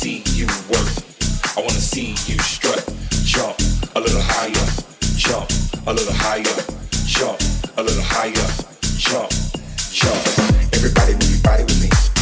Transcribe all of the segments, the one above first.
see you work. I wanna see you strut. Jump a little higher. Jump a little higher. Jump a little higher. Jump, jump. Everybody move your body with me.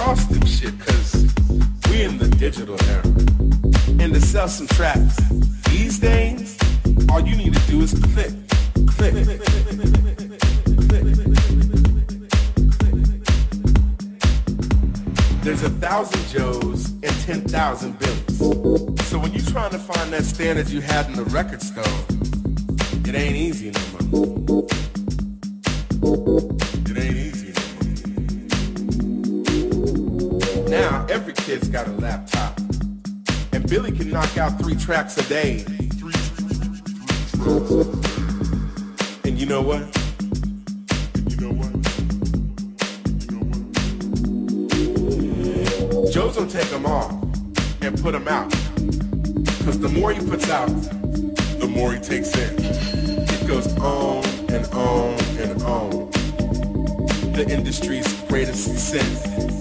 across this shit, cause we in the digital era. And to sell some tracks, these days, all you need to do is click, click. click, click, click There's a thousand Joes and ten thousand Billies. So when you're trying to find that standard you had in the record store, it ain't easy no more. got a laptop. And Billy can knock out three tracks a day. And you know what? You know what? Joe's gonna take them all and put them out. Cause the more he puts out, the more he takes in. It goes on and on and on. The industry's greatest success.